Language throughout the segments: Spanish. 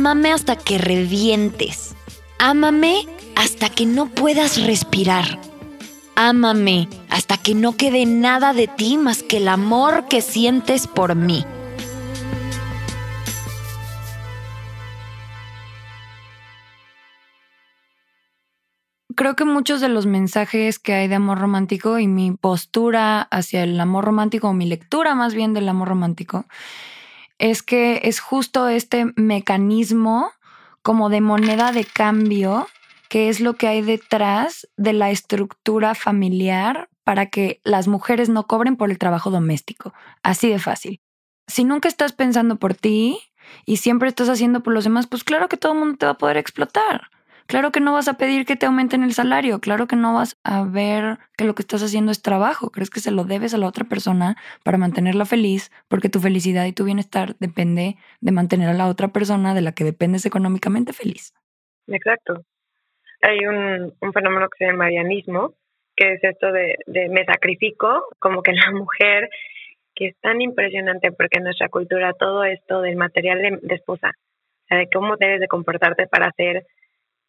Ámame hasta que revientes. Ámame hasta que no puedas respirar. Ámame hasta que no quede nada de ti más que el amor que sientes por mí. Creo que muchos de los mensajes que hay de amor romántico y mi postura hacia el amor romántico, o mi lectura más bien del amor romántico, es que es justo este mecanismo como de moneda de cambio que es lo que hay detrás de la estructura familiar para que las mujeres no cobren por el trabajo doméstico. Así de fácil. Si nunca estás pensando por ti y siempre estás haciendo por los demás, pues claro que todo el mundo te va a poder explotar. Claro que no vas a pedir que te aumenten el salario, claro que no vas a ver que lo que estás haciendo es trabajo, crees que se lo debes a la otra persona para mantenerla feliz, porque tu felicidad y tu bienestar depende de mantener a la otra persona de la que dependes económicamente feliz. Exacto. Hay un, fenómeno que se llama marianismo, que es esto de, de me sacrifico, como que la mujer, que es tan impresionante porque en nuestra cultura todo esto del material de, esposa, de cómo debes de comportarte para ser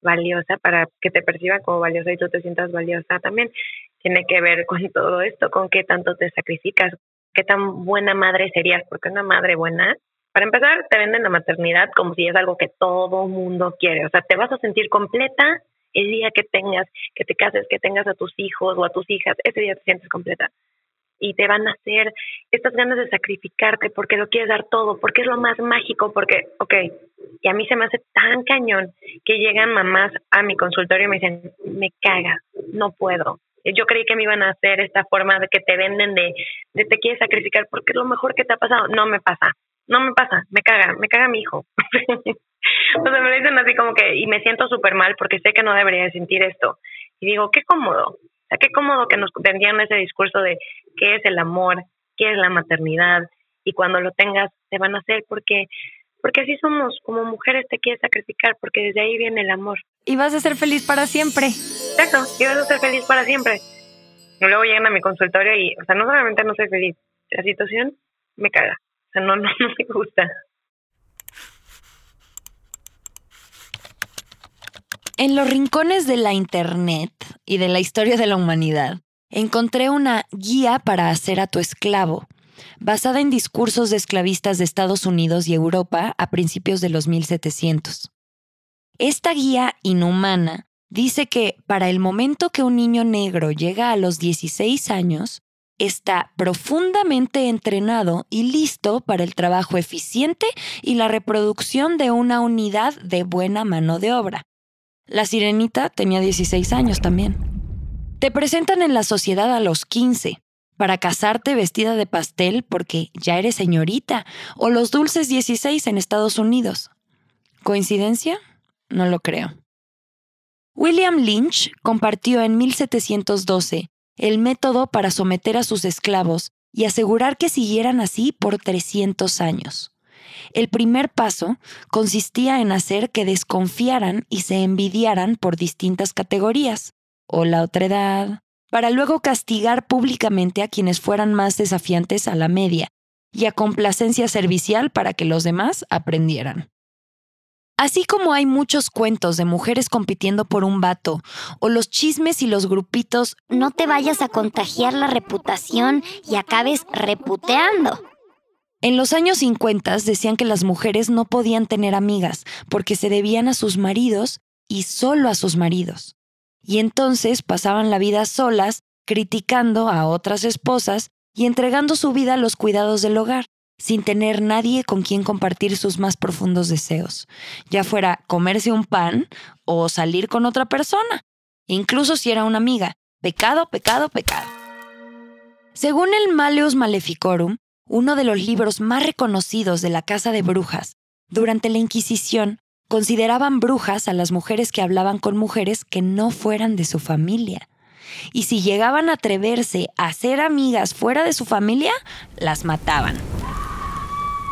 valiosa, para que te perciban como valiosa y tú te sientas valiosa también. Tiene que ver con todo esto, con qué tanto te sacrificas, qué tan buena madre serías, porque una madre buena, para empezar, te venden la maternidad como si es algo que todo mundo quiere. O sea, te vas a sentir completa el día que tengas, que te cases, que tengas a tus hijos o a tus hijas, ese día te sientes completa y te van a hacer estas ganas de sacrificarte porque lo quieres dar todo, porque es lo más mágico, porque, ok, y a mí se me hace tan cañón que llegan mamás a mi consultorio y me dicen, me caga, no puedo. Yo creí que me iban a hacer esta forma de que te venden de, de te quieres sacrificar porque es lo mejor que te ha pasado. No me pasa, no me pasa, me caga, me caga mi hijo. o sea, me lo dicen así como que, y me siento súper mal porque sé que no debería sentir esto. Y digo, qué cómodo, sea, qué cómodo que nos vendían ese discurso de qué es el amor, qué es la maternidad, y cuando lo tengas te van a hacer porque porque así somos, como mujeres te quieres sacrificar, porque desde ahí viene el amor. Y vas a ser feliz para siempre. Exacto, y vas a ser feliz para siempre. Y luego llegan a mi consultorio y, o sea, no solamente no soy feliz, la situación me caga, o sea, no, no, no me gusta. En los rincones de la Internet y de la historia de la humanidad, encontré una guía para hacer a tu esclavo, basada en discursos de esclavistas de Estados Unidos y Europa a principios de los 1700. Esta guía inhumana dice que para el momento que un niño negro llega a los 16 años, está profundamente entrenado y listo para el trabajo eficiente y la reproducción de una unidad de buena mano de obra. La sirenita tenía 16 años también. Te presentan en la sociedad a los 15 para casarte vestida de pastel porque ya eres señorita o los dulces 16 en Estados Unidos. ¿Coincidencia? No lo creo. William Lynch compartió en 1712 el método para someter a sus esclavos y asegurar que siguieran así por 300 años. El primer paso consistía en hacer que desconfiaran y se envidiaran por distintas categorías, o la otredad, para luego castigar públicamente a quienes fueran más desafiantes a la media, y a complacencia servicial para que los demás aprendieran. Así como hay muchos cuentos de mujeres compitiendo por un vato, o los chismes y los grupitos, no te vayas a contagiar la reputación y acabes reputeando. En los años 50 decían que las mujeres no podían tener amigas porque se debían a sus maridos y solo a sus maridos. Y entonces pasaban la vida solas, criticando a otras esposas y entregando su vida a los cuidados del hogar, sin tener nadie con quien compartir sus más profundos deseos, ya fuera comerse un pan o salir con otra persona, incluso si era una amiga. Pecado, pecado, pecado. Según el Maleus Maleficorum, uno de los libros más reconocidos de la Casa de Brujas, durante la Inquisición consideraban brujas a las mujeres que hablaban con mujeres que no fueran de su familia. Y si llegaban a atreverse a ser amigas fuera de su familia, las mataban.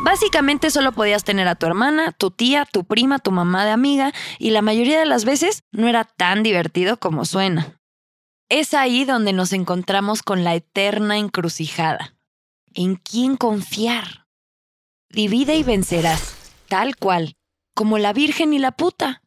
Básicamente solo podías tener a tu hermana, tu tía, tu prima, tu mamá de amiga, y la mayoría de las veces no era tan divertido como suena. Es ahí donde nos encontramos con la eterna encrucijada en quién confiar. Divide y vencerás, tal cual. como la virgen y la puta,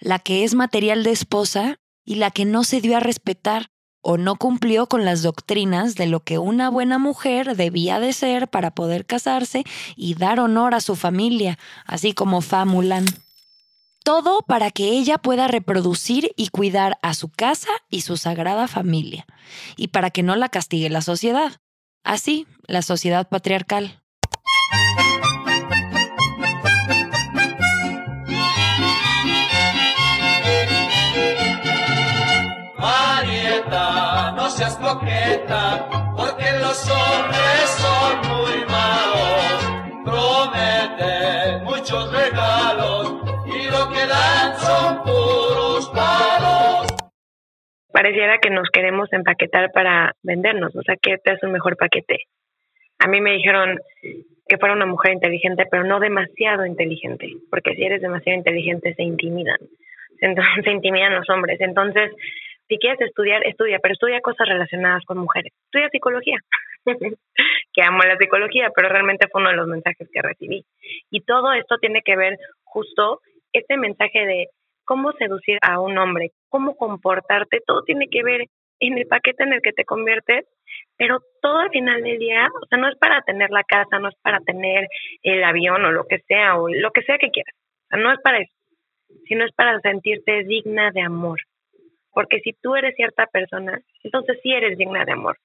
la que es material de esposa y la que no se dio a respetar o no cumplió con las doctrinas de lo que una buena mujer debía de ser para poder casarse y dar honor a su familia, así como Famulan. Todo para que ella pueda reproducir y cuidar a su casa y su sagrada familia, y para que no la castigue la sociedad. Así, la sociedad patriarcal. no seas coqueta, Pareciera que nos queremos empaquetar para vendernos, o sea, que te es un mejor paquete. A mí me dijeron que fuera una mujer inteligente, pero no demasiado inteligente, porque si eres demasiado inteligente se intimidan. Entonces se intimidan los hombres. Entonces, si quieres estudiar, estudia, pero estudia cosas relacionadas con mujeres. Estudia psicología, que amo la psicología, pero realmente fue uno de los mensajes que recibí. Y todo esto tiene que ver justo este mensaje de cómo seducir a un hombre, cómo comportarte, todo tiene que ver en el paquete en el que te conviertes, pero todo al final del día, o sea, no es para tener la casa, no es para tener el avión o lo que sea, o lo que sea que quieras, o sea, no es para eso, sino es para sentirte digna de amor, porque si tú eres cierta persona, entonces sí eres digna de amor.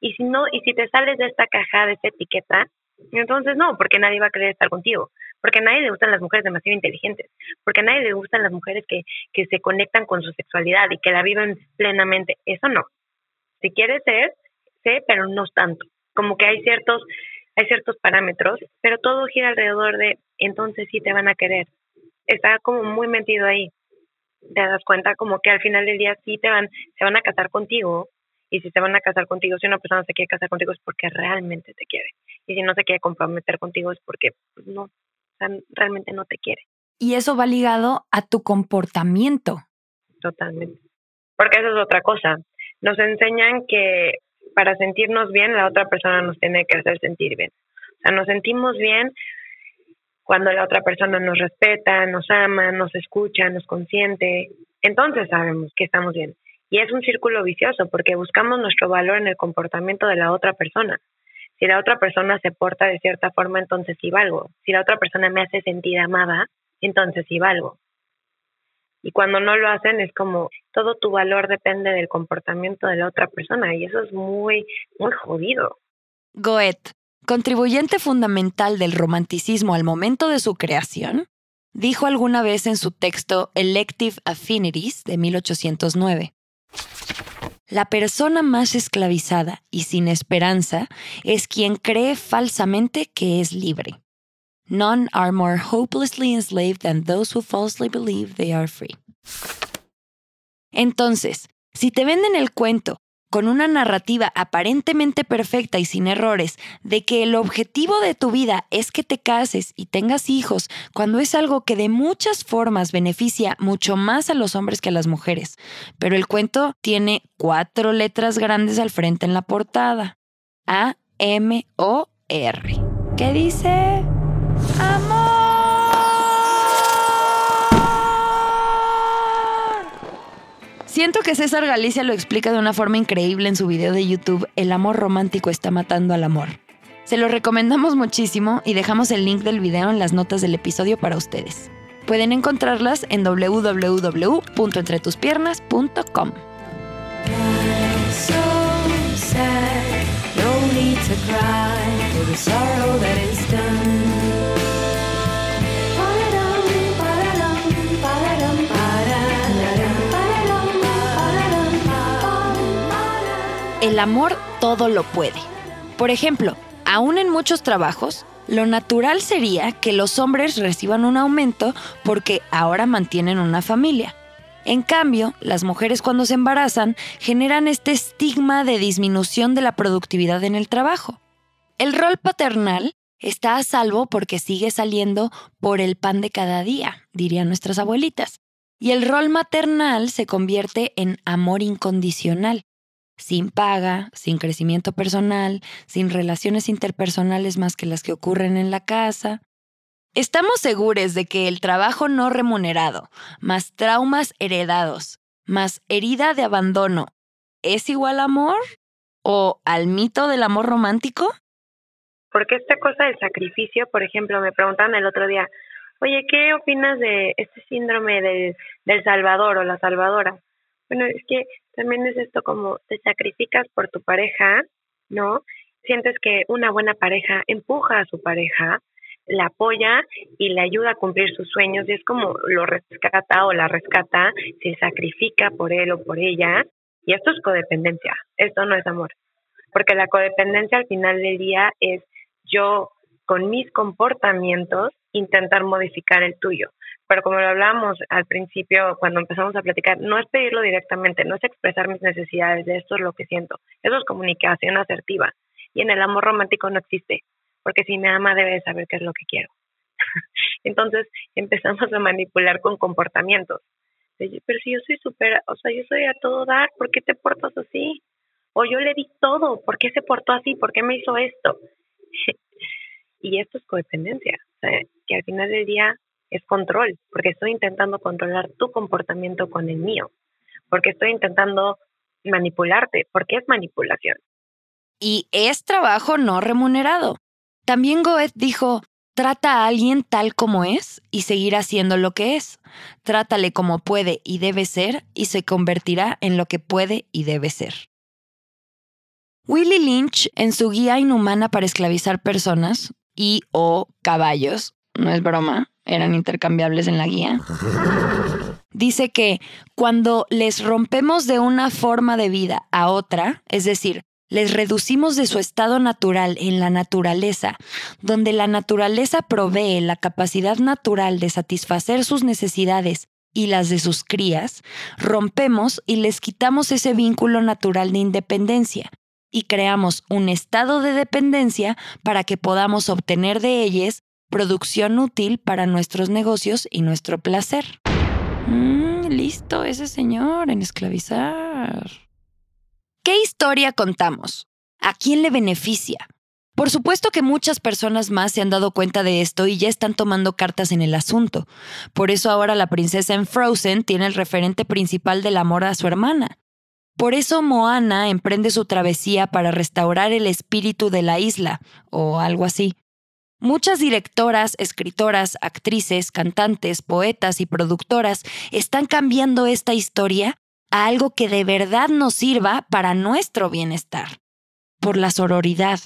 Y si no, y si te sales de esta caja, de esta etiqueta, entonces no, porque nadie va a querer estar contigo, porque a nadie le gustan las mujeres demasiado inteligentes, porque a nadie le gustan las mujeres que, que se conectan con su sexualidad y que la viven plenamente. Eso no. Si quieres ser, sé, pero no tanto. Como que hay ciertos, hay ciertos parámetros, pero todo gira alrededor de entonces sí te van a querer. Está como muy metido ahí te das cuenta como que al final del día sí te van, se van a casar contigo y si se van a casar contigo, si una persona se quiere casar contigo es porque realmente te quiere y si no se quiere comprometer contigo es porque realmente no te quiere. Y eso va ligado a tu comportamiento. Totalmente. Porque eso es otra cosa. Nos enseñan que para sentirnos bien, la otra persona nos tiene que hacer sentir bien. O sea, nos sentimos bien cuando la otra persona nos respeta, nos ama, nos escucha, nos consiente, entonces sabemos que estamos bien. Y es un círculo vicioso porque buscamos nuestro valor en el comportamiento de la otra persona. Si la otra persona se porta de cierta forma, entonces sí valgo. Si la otra persona me hace sentir amada, entonces sí valgo. Y cuando no lo hacen es como todo tu valor depende del comportamiento de la otra persona y eso es muy, muy jodido. Goethe, contribuyente fundamental del romanticismo al momento de su creación, dijo alguna vez en su texto Elective Affinities de 1809. La persona más esclavizada y sin esperanza es quien cree falsamente que es libre. None are more hopelessly enslaved than those who falsely believe they are free. Entonces, si te venden el cuento con una narrativa aparentemente perfecta y sin errores de que el objetivo de tu vida es que te cases y tengas hijos, cuando es algo que de muchas formas beneficia mucho más a los hombres que a las mujeres. Pero el cuento tiene cuatro letras grandes al frente en la portada. A-M-O-R. ¿Qué dice? Amor. Siento que César Galicia lo explica de una forma increíble en su video de YouTube El amor romántico está matando al amor. Se lo recomendamos muchísimo y dejamos el link del video en las notas del episodio para ustedes. Pueden encontrarlas en www.entretuspiernas.com. el amor todo lo puede. Por ejemplo, aún en muchos trabajos, lo natural sería que los hombres reciban un aumento porque ahora mantienen una familia. En cambio, las mujeres cuando se embarazan generan este estigma de disminución de la productividad en el trabajo. El rol paternal está a salvo porque sigue saliendo por el pan de cada día, dirían nuestras abuelitas. Y el rol maternal se convierte en amor incondicional, sin paga, sin crecimiento personal, sin relaciones interpersonales más que las que ocurren en la casa. Estamos seguros de que el trabajo no remunerado, más traumas heredados, más herida de abandono, ¿es igual amor? ¿O al mito del amor romántico? Porque esta cosa del sacrificio, por ejemplo, me preguntaban el otro día, oye, ¿qué opinas de este síndrome del, del salvador o la salvadora? Bueno, es que también es esto como te sacrificas por tu pareja, ¿no? Sientes que una buena pareja empuja a su pareja, la apoya y le ayuda a cumplir sus sueños y es como lo rescata o la rescata, se sacrifica por él o por ella y esto es codependencia, esto no es amor, porque la codependencia al final del día es yo con mis comportamientos intentar modificar el tuyo. Pero como lo hablábamos al principio, cuando empezamos a platicar, no es pedirlo directamente, no es expresar mis necesidades, de esto es lo que siento. Eso es comunicación asertiva. Y en el amor romántico no existe porque si me ama debe saber qué es lo que quiero. Entonces empezamos a manipular con comportamientos. Pero si yo soy súper, o sea, yo soy a todo dar, ¿por qué te portas así? O yo le di todo, ¿por qué se portó así? ¿Por qué me hizo esto? y esto es codependencia, o sea, que al final del día es control, porque estoy intentando controlar tu comportamiento con el mío, porque estoy intentando manipularte, porque es manipulación. Y es trabajo no remunerado. También Goethe dijo, trata a alguien tal como es y seguirá siendo lo que es. Trátale como puede y debe ser y se convertirá en lo que puede y debe ser. Willie Lynch, en su guía inhumana para esclavizar personas y o caballos, no es broma, eran intercambiables en la guía, dice que cuando les rompemos de una forma de vida a otra, es decir, les reducimos de su estado natural en la naturaleza, donde la naturaleza provee la capacidad natural de satisfacer sus necesidades y las de sus crías, rompemos y les quitamos ese vínculo natural de independencia y creamos un estado de dependencia para que podamos obtener de ellas producción útil para nuestros negocios y nuestro placer. Mm, listo ese señor en esclavizar. ¿Qué historia contamos? ¿A quién le beneficia? Por supuesto que muchas personas más se han dado cuenta de esto y ya están tomando cartas en el asunto. Por eso ahora la princesa en Frozen tiene el referente principal del amor a su hermana. Por eso Moana emprende su travesía para restaurar el espíritu de la isla, o algo así. Muchas directoras, escritoras, actrices, cantantes, poetas y productoras están cambiando esta historia a algo que de verdad nos sirva para nuestro bienestar. Por la sororidad,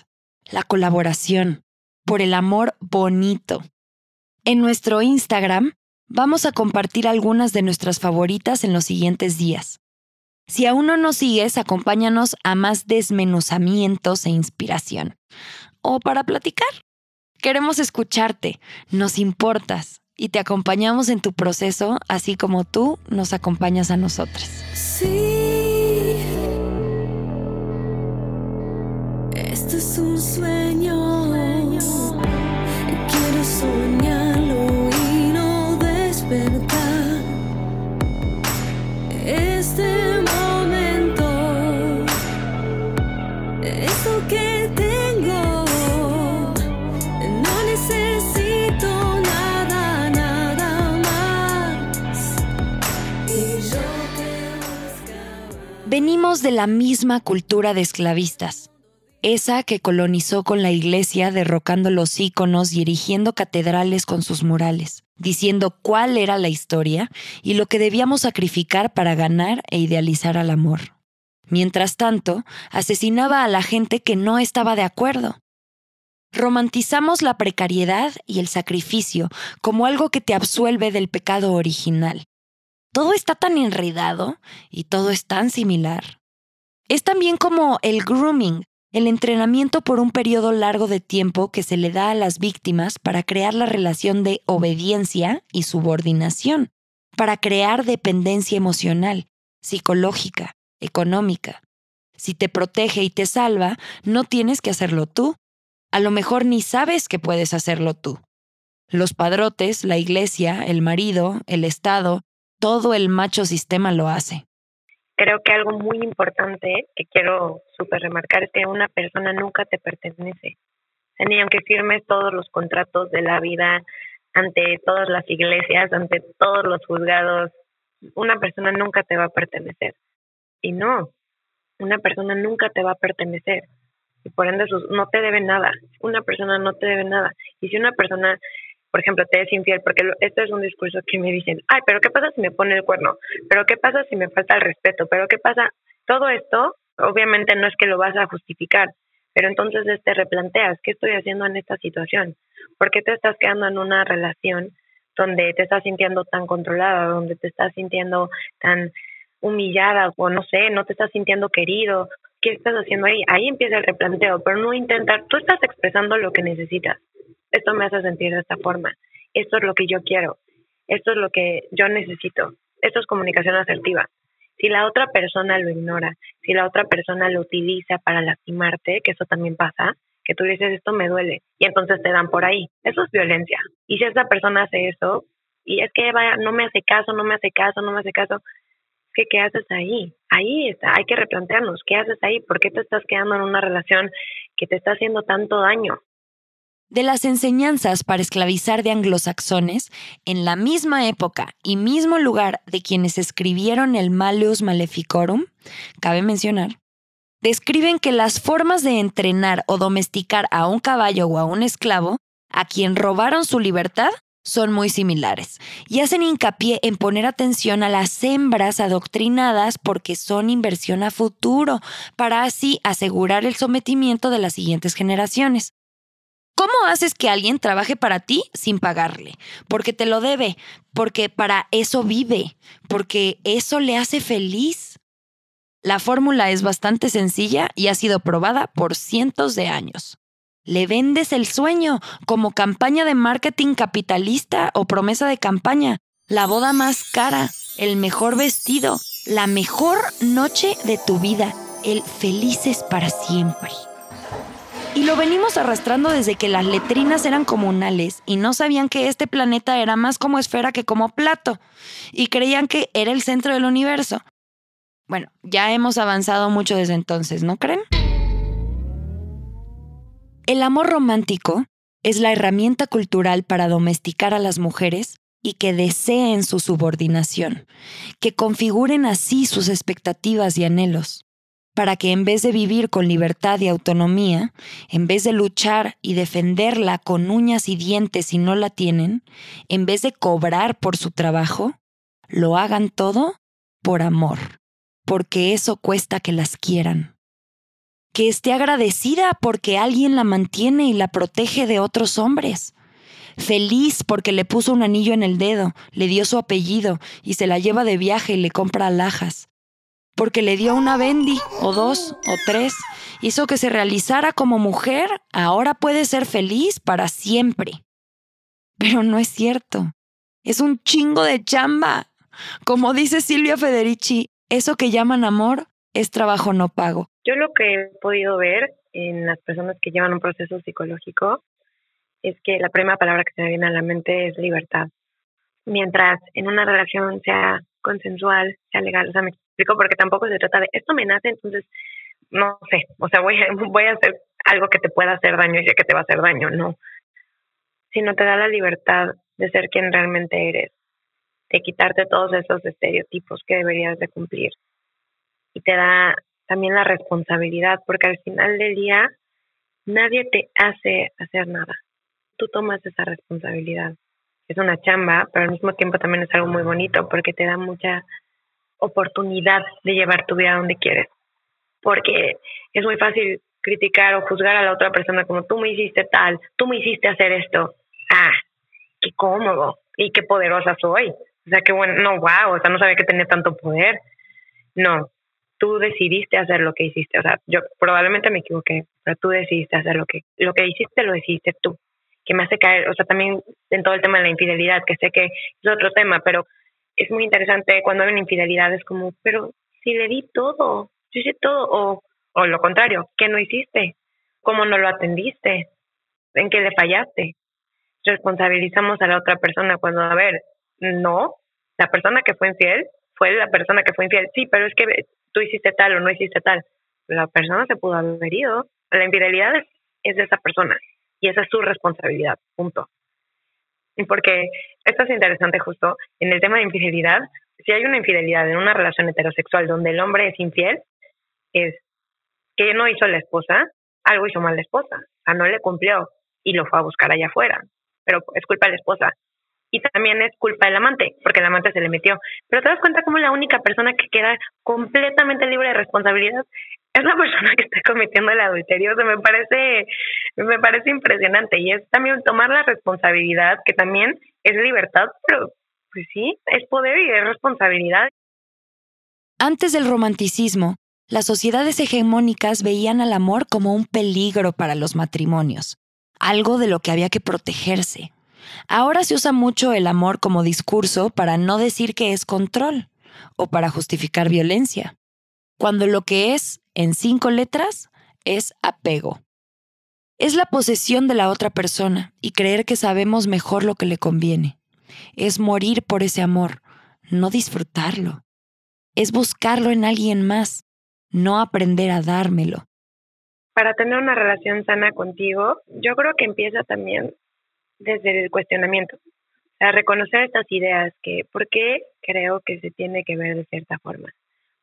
la colaboración, por el amor bonito. En nuestro Instagram vamos a compartir algunas de nuestras favoritas en los siguientes días. Si aún no nos sigues, acompáñanos a más desmenuzamientos e inspiración. O para platicar. Queremos escucharte, nos importas y te acompañamos en tu proceso, así como tú nos acompañas a nosotros. Sí, esto es un sueño. Quiero soñarlo y no despertar. Este momento, esto que tengo, Venimos de la misma cultura de esclavistas, esa que colonizó con la iglesia derrocando los íconos y erigiendo catedrales con sus murales, diciendo cuál era la historia y lo que debíamos sacrificar para ganar e idealizar al amor. Mientras tanto, asesinaba a la gente que no estaba de acuerdo. Romantizamos la precariedad y el sacrificio como algo que te absuelve del pecado original. Todo está tan enredado y todo es tan similar. Es también como el grooming, el entrenamiento por un periodo largo de tiempo que se le da a las víctimas para crear la relación de obediencia y subordinación, para crear dependencia emocional, psicológica, económica. Si te protege y te salva, no tienes que hacerlo tú. A lo mejor ni sabes que puedes hacerlo tú. Los padrotes, la iglesia, el marido, el Estado, todo el macho sistema lo hace. Creo que algo muy importante que quiero súper remarcar es que una persona nunca te pertenece. Ni aunque firmes todos los contratos de la vida, ante todas las iglesias, ante todos los juzgados, una persona nunca te va a pertenecer. Y no, una persona nunca te va a pertenecer. Y por ende no te debe nada. Una persona no te debe nada. Y si una persona, por ejemplo, te es infiel, porque lo- esto es un discurso que me dicen, ay, pero ¿qué pasa si me pone el cuerno? ¿Pero qué pasa si me falta el respeto? ¿Pero qué pasa? Todo esto, obviamente no es que lo vas a justificar, pero entonces te replanteas, ¿qué estoy haciendo en esta situación? ¿Por qué te estás quedando en una relación donde te estás sintiendo tan controlada, donde te estás sintiendo tan humillada o no sé, no te estás sintiendo querido? ¿Qué estás haciendo ahí? Ahí empieza el replanteo, pero no intentar, tú estás expresando lo que necesitas. Esto me hace sentir de esta forma. Esto es lo que yo quiero. Esto es lo que yo necesito. Esto es comunicación asertiva. Si la otra persona lo ignora, si la otra persona lo utiliza para lastimarte, que eso también pasa, que tú dices esto me duele y entonces te dan por ahí. Eso es violencia. Y si esa persona hace eso y es que vaya, no me hace caso, no me hace caso, no me hace caso, que ¿qué haces ahí? Ahí está, hay que replantearnos, ¿qué haces ahí? ¿Por qué te estás quedando en una relación que te está haciendo tanto daño? De las enseñanzas para esclavizar de anglosaxones, en la misma época y mismo lugar de quienes escribieron el Malleus Maleficorum, cabe mencionar, describen que las formas de entrenar o domesticar a un caballo o a un esclavo, a quien robaron su libertad, son muy similares y hacen hincapié en poner atención a las hembras adoctrinadas porque son inversión a futuro, para así asegurar el sometimiento de las siguientes generaciones. ¿Cómo haces que alguien trabaje para ti sin pagarle? Porque te lo debe, porque para eso vive, porque eso le hace feliz. La fórmula es bastante sencilla y ha sido probada por cientos de años. Le vendes el sueño como campaña de marketing capitalista o promesa de campaña, la boda más cara, el mejor vestido, la mejor noche de tu vida, el felices para siempre. Y lo venimos arrastrando desde que las letrinas eran comunales y no sabían que este planeta era más como esfera que como plato y creían que era el centro del universo. Bueno, ya hemos avanzado mucho desde entonces, ¿no creen? El amor romántico es la herramienta cultural para domesticar a las mujeres y que deseen su subordinación, que configuren así sus expectativas y anhelos para que en vez de vivir con libertad y autonomía, en vez de luchar y defenderla con uñas y dientes si no la tienen, en vez de cobrar por su trabajo, lo hagan todo por amor, porque eso cuesta que las quieran. Que esté agradecida porque alguien la mantiene y la protege de otros hombres. Feliz porque le puso un anillo en el dedo, le dio su apellido y se la lleva de viaje y le compra alhajas porque le dio una bendy, o dos, o tres, hizo que se realizara como mujer, ahora puede ser feliz para siempre. Pero no es cierto. Es un chingo de chamba. Como dice Silvia Federici, eso que llaman amor es trabajo no pago. Yo lo que he podido ver en las personas que llevan un proceso psicológico es que la primera palabra que se me viene a la mente es libertad. Mientras en una relación sea consensual, sea legal, o sea, me explico porque tampoco se trata de esto me nace, entonces no sé, o sea, voy a, voy a hacer algo que te pueda hacer daño y sé que te va a hacer daño, no. Sino te da la libertad de ser quien realmente eres, de quitarte todos esos estereotipos que deberías de cumplir. Y te da también la responsabilidad, porque al final del día nadie te hace hacer nada. Tú tomas esa responsabilidad. Es una chamba, pero al mismo tiempo también es algo muy bonito porque te da mucha oportunidad de llevar tu vida donde quieres. Porque es muy fácil criticar o juzgar a la otra persona como tú me hiciste tal, tú me hiciste hacer esto. Ah, qué cómodo y qué poderosa soy. O sea, qué bueno, no, wow, o sea, no sabía que tenía tanto poder. No, tú decidiste hacer lo que hiciste. O sea, yo probablemente me equivoqué, pero tú decidiste hacer lo que, lo que hiciste, lo hiciste tú. Que me hace caer, o sea, también en todo el tema de la infidelidad, que sé que es otro tema, pero es muy interesante cuando hay una infidelidad, es como, pero si le di todo, yo hice todo, o, o lo contrario, ¿qué no hiciste? ¿Cómo no lo atendiste? ¿En qué le fallaste? Responsabilizamos a la otra persona cuando, a ver, no, la persona que fue infiel fue la persona que fue infiel, sí, pero es que tú hiciste tal o no hiciste tal. La persona se pudo haber ido. La infidelidad es, es de esa persona y esa es su responsabilidad, punto. porque esto es interesante justo en el tema de infidelidad. Si hay una infidelidad en una relación heterosexual donde el hombre es infiel, es que no hizo la esposa, algo hizo mal la esposa, o sea, no le cumplió y lo fue a buscar allá afuera, pero es culpa de la esposa. Y también es culpa del amante, porque el amante se le metió. Pero te das cuenta como la única persona que queda completamente libre de responsabilidad es la persona que está cometiendo el adulterio. O sea, me parece, me parece impresionante. Y es también tomar la responsabilidad, que también es libertad, pero pues sí, es poder y es responsabilidad. Antes del romanticismo, las sociedades hegemónicas veían al amor como un peligro para los matrimonios, algo de lo que había que protegerse. Ahora se usa mucho el amor como discurso para no decir que es control o para justificar violencia, cuando lo que es, en cinco letras, es apego. Es la posesión de la otra persona y creer que sabemos mejor lo que le conviene. Es morir por ese amor, no disfrutarlo. Es buscarlo en alguien más, no aprender a dármelo. Para tener una relación sana contigo, yo creo que empieza también desde el cuestionamiento. Sea, reconocer estas ideas que, ¿por qué creo que se tiene que ver de cierta forma?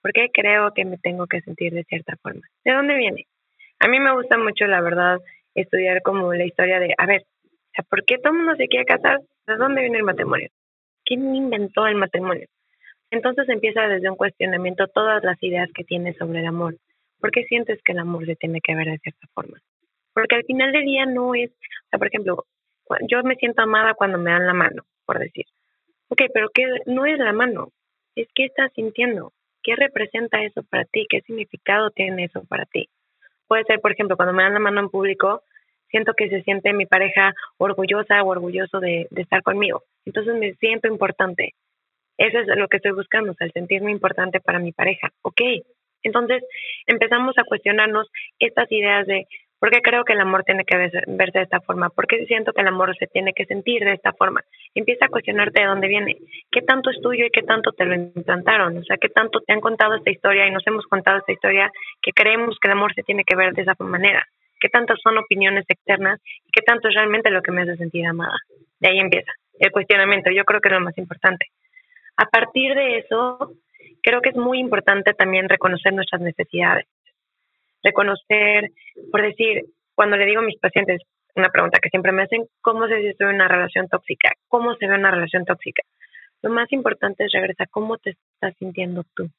¿Por qué creo que me tengo que sentir de cierta forma? ¿De dónde viene? A mí me gusta mucho, la verdad, estudiar como la historia de, a ver, ¿por qué todo el mundo se quiere casar? ¿De dónde viene el matrimonio? ¿Quién inventó el matrimonio? Entonces empieza desde un cuestionamiento todas las ideas que tienes sobre el amor. ¿Por qué sientes que el amor se tiene que ver de cierta forma? Porque al final del día no es, o sea, por ejemplo, yo me siento amada cuando me dan la mano, por decir. Ok, pero ¿qué no es la mano? Es qué estás sintiendo. ¿Qué representa eso para ti? ¿Qué significado tiene eso para ti? Puede ser, por ejemplo, cuando me dan la mano en público, siento que se siente mi pareja orgullosa o orgulloso de, estar conmigo. Entonces me siento importante. Eso es lo que estoy buscando, o sea, el sentirme importante para mi pareja. Ok, entonces empezamos a cuestionarnos estas ideas de por qué creo que el amor tiene que verse, de esta forma, por qué siento que el amor se tiene que sentir de esta forma. Empieza a cuestionarte de dónde viene, qué tanto es tuyo y qué tanto te lo implantaron, o sea, qué tanto te han contado esta historia y nos hemos contado esta historia que creemos que el amor se tiene que ver de esa manera, qué tantas son opiniones externas y qué tanto es realmente lo que me hace sentir amada. De ahí empieza el cuestionamiento, yo creo que es lo más importante. A partir de eso, creo que es muy importante también reconocer nuestras necesidades. Reconocer, por decir, cuando le digo a mis pacientes, una pregunta que siempre me hacen, ¿cómo sé si estoy en una relación tóxica? ¿Cómo se ve una relación tóxica? Lo más importante es regresar, ¿cómo te estás sintiendo tú?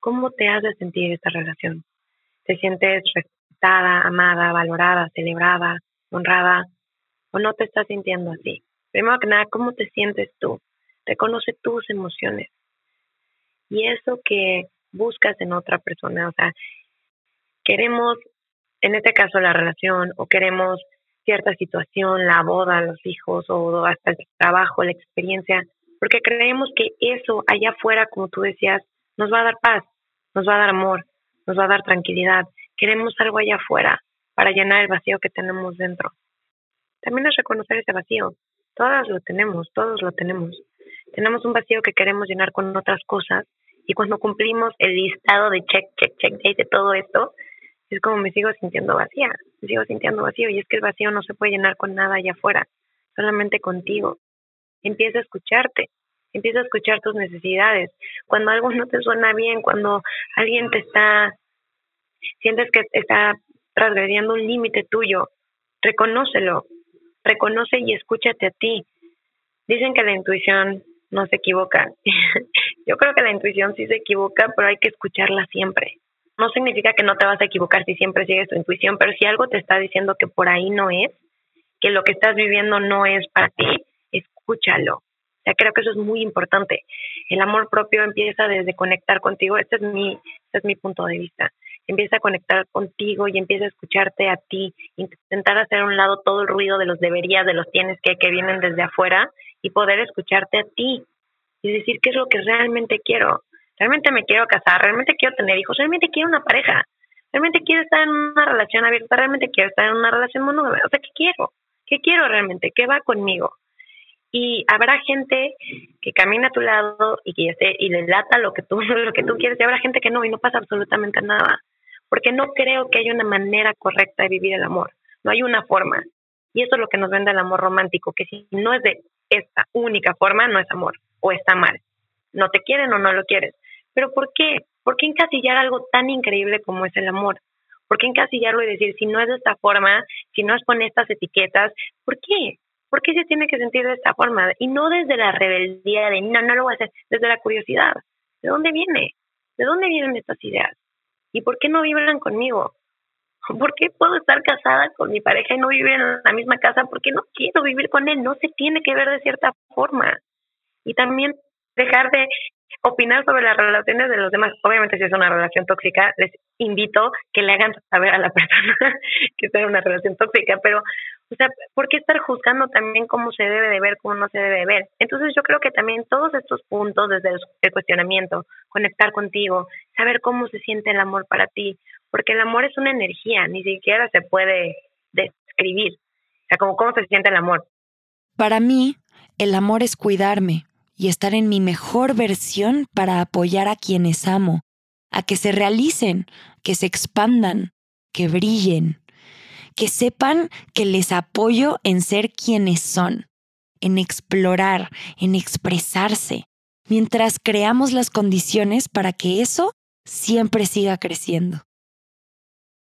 ¿Cómo te hace sentir esta relación? ¿Te sientes respetada, amada, valorada, celebrada, honrada? ¿O no te estás sintiendo así? Primero que nada, ¿cómo te sientes tú? Reconoce tus emociones. Y eso que buscas en otra persona, o sea, queremos, en este caso, la relación o queremos cierta situación, la boda, los hijos o hasta el trabajo, la experiencia, porque creemos que eso allá afuera, como tú decías, nos va a dar paz, nos va a dar amor, nos va a dar tranquilidad. Queremos algo allá afuera para llenar el vacío que tenemos dentro. También es reconocer ese vacío. Todas lo tenemos, todos lo tenemos. Tenemos un vacío que queremos llenar con otras cosas y cuando cumplimos el listado de check, check, check, de todo esto, es como me sigo sintiendo vacía, me sigo sintiendo vacío y es que el vacío no se puede llenar con nada allá afuera, solamente contigo. Empieza a escucharte, empieza a escuchar tus necesidades. Cuando algo no te suena bien, cuando alguien te está, sientes que está transgrediendo un límite tuyo, reconócelo, reconoce y escúchate a ti. Dicen que la intuición no se equivoca. Yo creo que la intuición sí se equivoca, pero hay que escucharla siempre. No significa que no te vas a equivocar si siempre sigues tu intuición, pero si algo te está diciendo que por ahí no es, que lo que estás viviendo no es para ti, escúchalo. O sea, creo que eso es muy importante. El amor propio empieza desde conectar contigo. Este es mi, este es mi punto de vista. Empieza a conectar contigo y empieza a escucharte a ti, intentar hacer a un lado todo el ruido de los deberías, de los tienes que, que vienen desde afuera y poder escucharte a ti y decir qué es lo que realmente quiero. Realmente me quiero casar, realmente quiero tener hijos, realmente quiero una pareja, realmente quiero estar en una relación abierta, realmente quiero estar en una relación monógama. O sea, ¿qué quiero? ¿Qué quiero realmente? ¿Qué va conmigo? Y habrá gente que camina a tu lado y que sé, y le lata lo que tú lo que tú quieres, y habrá gente que no y no pasa absolutamente nada, porque no creo que haya una manera correcta de vivir el amor. No hay una forma. Y eso es lo que nos vende el amor romántico, que si no es de esta única forma no es amor o está mal. No te quieren o no lo quieres. Pero ¿por qué? ¿Por qué encasillar algo tan increíble como es el amor? ¿Por qué encasillarlo y decir, si no es de esta forma, si no es con estas etiquetas, ¿por qué? ¿Por qué se tiene que sentir de esta forma? Y no desde la rebeldía de, no, no lo voy a hacer, desde la curiosidad. ¿De dónde viene? ¿De dónde vienen estas ideas? ¿Y por qué no vibran conmigo? ¿Por qué puedo estar casada con mi pareja y no vivir en la misma casa? Porque no quiero vivir con él, no se tiene que ver de cierta forma. Y también dejar de opinar sobre las relaciones de los demás. Obviamente, si es una relación tóxica, les invito que le hagan saber a la persona que es una relación tóxica, pero, o sea, ¿por qué estar juzgando también cómo se debe de ver, cómo no se debe de ver? Entonces, yo creo que también todos estos puntos, desde el cuestionamiento, conectar contigo, saber cómo se siente el amor para ti, porque el amor es una energía, ni siquiera se puede describir. O sea, como cómo se siente el amor. Para mí, el amor es cuidarme y estar en mi mejor versión para apoyar a quienes amo, a que se realicen, que se expandan, que brillen, que sepan que les apoyo en ser quienes son, en explorar, en expresarse, mientras creamos las condiciones para que eso siempre siga creciendo.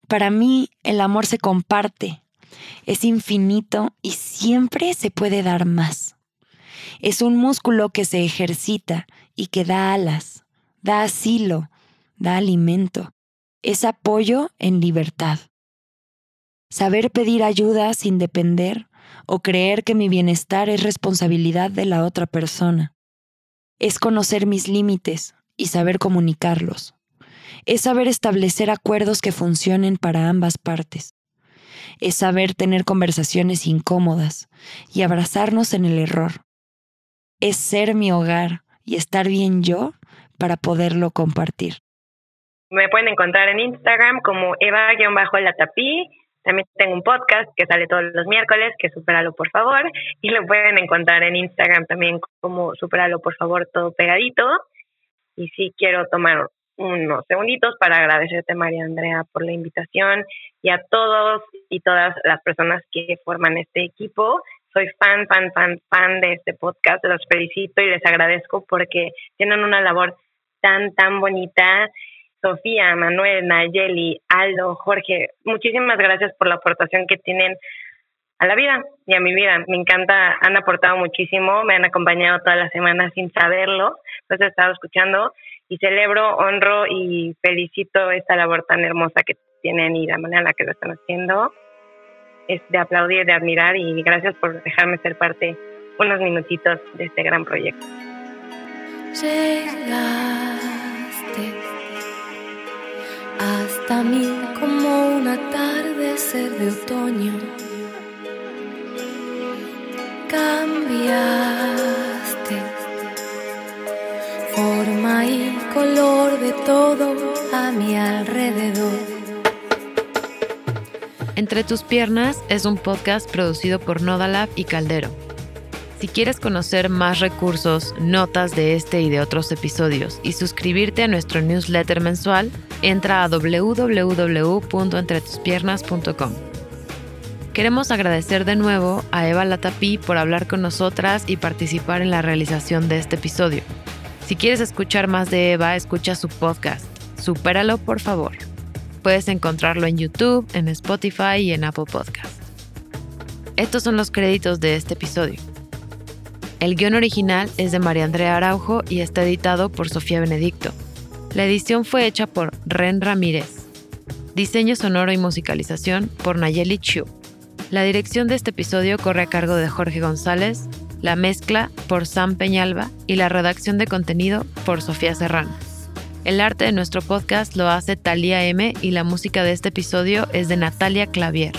Para mí, el amor se comparte, es infinito y siempre se puede dar más. Es un músculo que se ejercita y que da alas, da asilo, da alimento. Es apoyo en libertad. Saber pedir ayuda sin depender o creer que mi bienestar es responsabilidad de la otra persona. Es conocer mis límites y saber comunicarlos. Es saber establecer acuerdos que funcionen para ambas partes. Es saber tener conversaciones incómodas y abrazarnos en el error es ser mi hogar y estar bien yo para poderlo compartir. Me pueden encontrar en Instagram como eva-latapí. También tengo un podcast que sale todos los miércoles, que superalo por favor. Y lo pueden encontrar en Instagram también como superalo por favor, todo pegadito. Y sí quiero tomar unos segunditos para agradecerte, María Andrea, por la invitación y a todos y todas las personas que forman este equipo soy fan, fan, fan, fan de este podcast, los felicito y les agradezco porque tienen una labor tan, tan bonita. Sofía, Manuel, Nayeli, Aldo, Jorge, muchísimas gracias por la aportación que tienen a la vida y a mi vida. Me encanta, han aportado muchísimo, me han acompañado todas las semanas sin saberlo, los he estado escuchando y celebro, honro y felicito esta labor tan hermosa que tienen y la manera en la que lo están haciendo es de aplaudir, de admirar y gracias por dejarme ser parte unos minutitos de este gran proyecto. Llegaste hasta mí como un atardecer de otoño. Cambiaste forma y color de todo a mi alrededor. Entre tus piernas es un podcast producido por Nodalab y Caldero. Si quieres conocer más recursos, notas de este y de otros episodios y suscribirte a nuestro newsletter mensual, entra a www.entretuspiernas.com. Queremos agradecer de nuevo a Eva Latapí por hablar con nosotras y participar en la realización de este episodio. Si quieres escuchar más de Eva, escucha su podcast. Supéralo, por favor. Puedes encontrarlo en YouTube, en Spotify y en Apple Podcast. Estos son los créditos de este episodio. El guion original es de María Andrea Araujo y está editado por Sofía Benedicto. La edición fue hecha por Ren Ramírez. Diseño sonoro y musicalización por Nayeli Chu. La dirección de este episodio corre a cargo de Jorge González, la mezcla por Sam Peñalba y la redacción de contenido por Sofía Serrano. El arte de nuestro podcast lo hace Talia M y la música de este episodio es de Natalia Clavier.